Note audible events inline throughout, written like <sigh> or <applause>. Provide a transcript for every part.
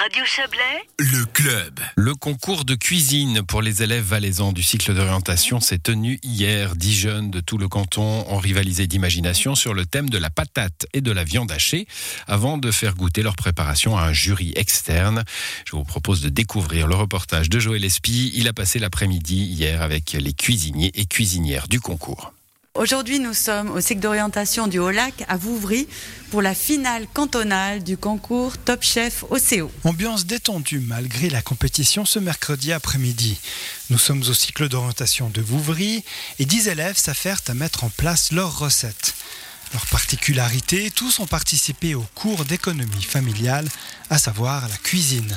Radio Chablais, Le club. Le concours de cuisine pour les élèves valaisans du cycle d'orientation s'est tenu hier. Dix jeunes de tout le canton ont rivalisé d'imagination sur le thème de la patate et de la viande hachée avant de faire goûter leur préparation à un jury externe. Je vous propose de découvrir le reportage de Joël Espy. Il a passé l'après-midi hier avec les cuisiniers et cuisinières du concours. Aujourd'hui, nous sommes au cycle d'orientation du Haut-Lac à Vouvry pour la finale cantonale du concours Top Chef OCO. Ambiance détendue malgré la compétition ce mercredi après-midi. Nous sommes au cycle d'orientation de Vouvry et 10 élèves s'affairent à mettre en place leurs recettes. Leur particularité, tous ont participé au cours d'économie familiale, à savoir la cuisine.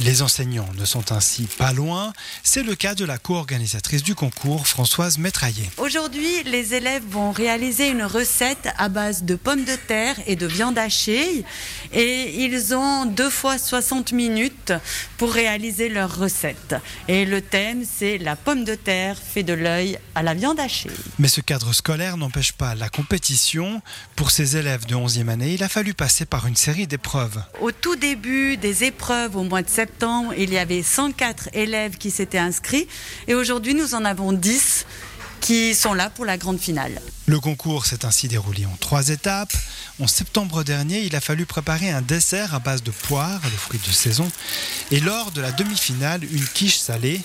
Les enseignants ne sont ainsi pas loin. C'est le cas de la co-organisatrice du concours, Françoise Métraillé. Aujourd'hui, les élèves vont réaliser une recette à base de pommes de terre et de viande hachée et ils ont deux fois 60 minutes pour réaliser leur recette. Et le thème, c'est la pomme de terre fait de l'œil à la viande hachée. Mais ce cadre scolaire n'empêche pas la compétition. Pour ces élèves de 11e année, il a fallu passer par une série d'épreuves. Au tout début des épreuves, au mois de septembre, il y avait 104 élèves qui s'étaient inscrits et aujourd'hui nous en avons 10 qui sont là pour la grande finale. Le concours s'est ainsi déroulé en trois étapes. En septembre dernier, il a fallu préparer un dessert à base de poires, le fruit de saison, et lors de la demi-finale, une quiche salée.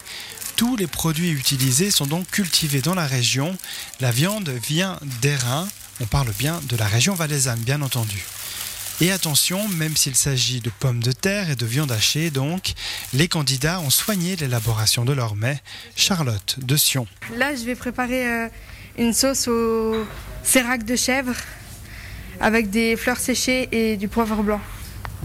Tous les produits utilisés sont donc cultivés dans la région. La viande vient d'Airain. On parle bien de la région valaisanne, bien entendu. Et attention, même s'il s'agit de pommes de terre et de viande hachée, donc, les candidats ont soigné l'élaboration de leur mets. Charlotte de Sion. Là, je vais préparer euh, une sauce au sérac de chèvre avec des fleurs séchées et du poivre blanc.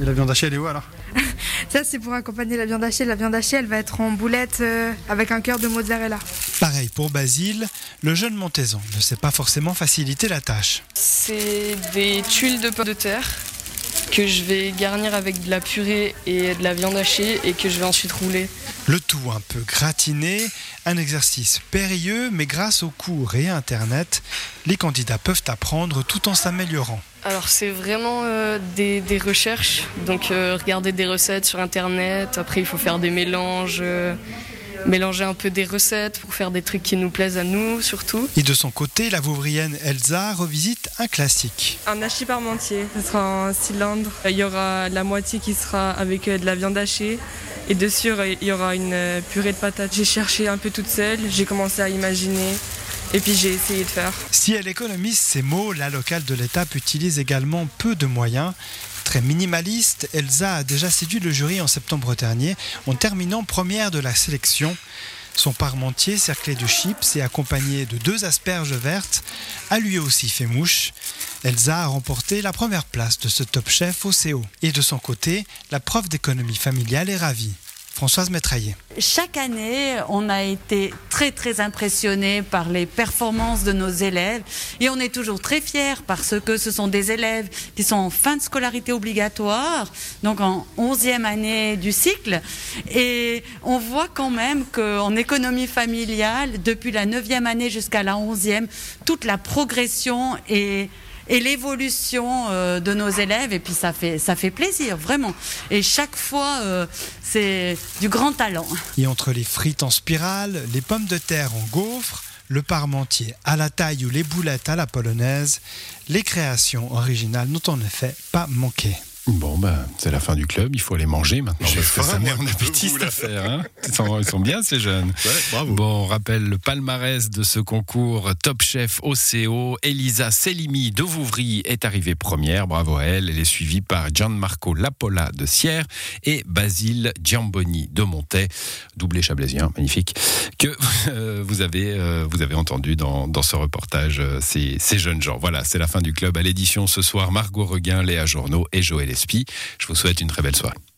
Et la viande hachée, elle est où alors? <laughs> Ça, c'est pour accompagner la viande hachée. La viande hachée, elle va être en boulette euh, avec un cœur de mozzarella. Pareil pour Basile, le jeune Montaisan ne sait pas forcément faciliter la tâche. C'est des tuiles de pommes de terre que je vais garnir avec de la purée et de la viande hachée et que je vais ensuite rouler. Le tout un peu gratiné, un exercice périlleux, mais grâce aux cours et à Internet, les candidats peuvent apprendre tout en s'améliorant. Alors c'est vraiment euh, des, des, recherches, donc euh, regarder des recettes sur Internet, après il faut faire des mélanges. Euh, mélanger un peu des recettes pour faire des trucs qui nous plaisent à nous surtout. Et de son côté, la Vouvrienne Elsa revisite un classique. Un hachis parmentier, ce sera un cylindre. Il y aura la moitié qui sera avec euh, de la viande hachée et dessus il y aura une euh, purée de patates. J'ai cherché un peu toute seule, j'ai commencé à imaginer. Et puis j'ai essayé de faire. Si elle économise ses mots, la locale de l'étape utilise également peu de moyens. Minimaliste, Elsa a déjà séduit le jury en septembre dernier en terminant première de la sélection. Son parmentier, cerclé de chips et accompagné de deux asperges vertes, a lui aussi fait mouche. Elsa a remporté la première place de ce top chef au CO. Et de son côté, la prof d'économie familiale est ravie. Françoise Métraillé. Chaque année, on a été très très impressionné par les performances de nos élèves et on est toujours très fiers parce que ce sont des élèves qui sont en fin de scolarité obligatoire, donc en 11e année du cycle et on voit quand même qu'en économie familiale, depuis la 9e année jusqu'à la 11e, toute la progression est et l'évolution euh, de nos élèves et puis ça fait ça fait plaisir vraiment et chaque fois euh, c'est du grand talent. Et entre les frites en spirale, les pommes de terre en gaufre, le parmentier à la taille ou les boulettes à la polonaise, les créations originales n'ont en effet pas manqué. Bon, ben, c'est la fin du club, il faut aller manger maintenant. Parce que ça met en appétit cette affaire. Hein ils, sont, ils, sont, bien ces jeunes. Ouais, bravo. Bon, on rappelle le palmarès de ce concours Top Chef OCO. Elisa Selimi de Vouvry est arrivée première, bravo à elle. Elle est suivie par Gianmarco Lapola de Sierre et Basile Giamboni de Montet, doublé chablaisien, magnifique, que euh, vous, avez, euh, vous avez entendu dans, dans ce reportage euh, ces, ces jeunes gens. Voilà, c'est la fin du club. À l'édition ce soir, Margot Reguin, Léa Journeau et Joël Je vous souhaite une très belle soirée.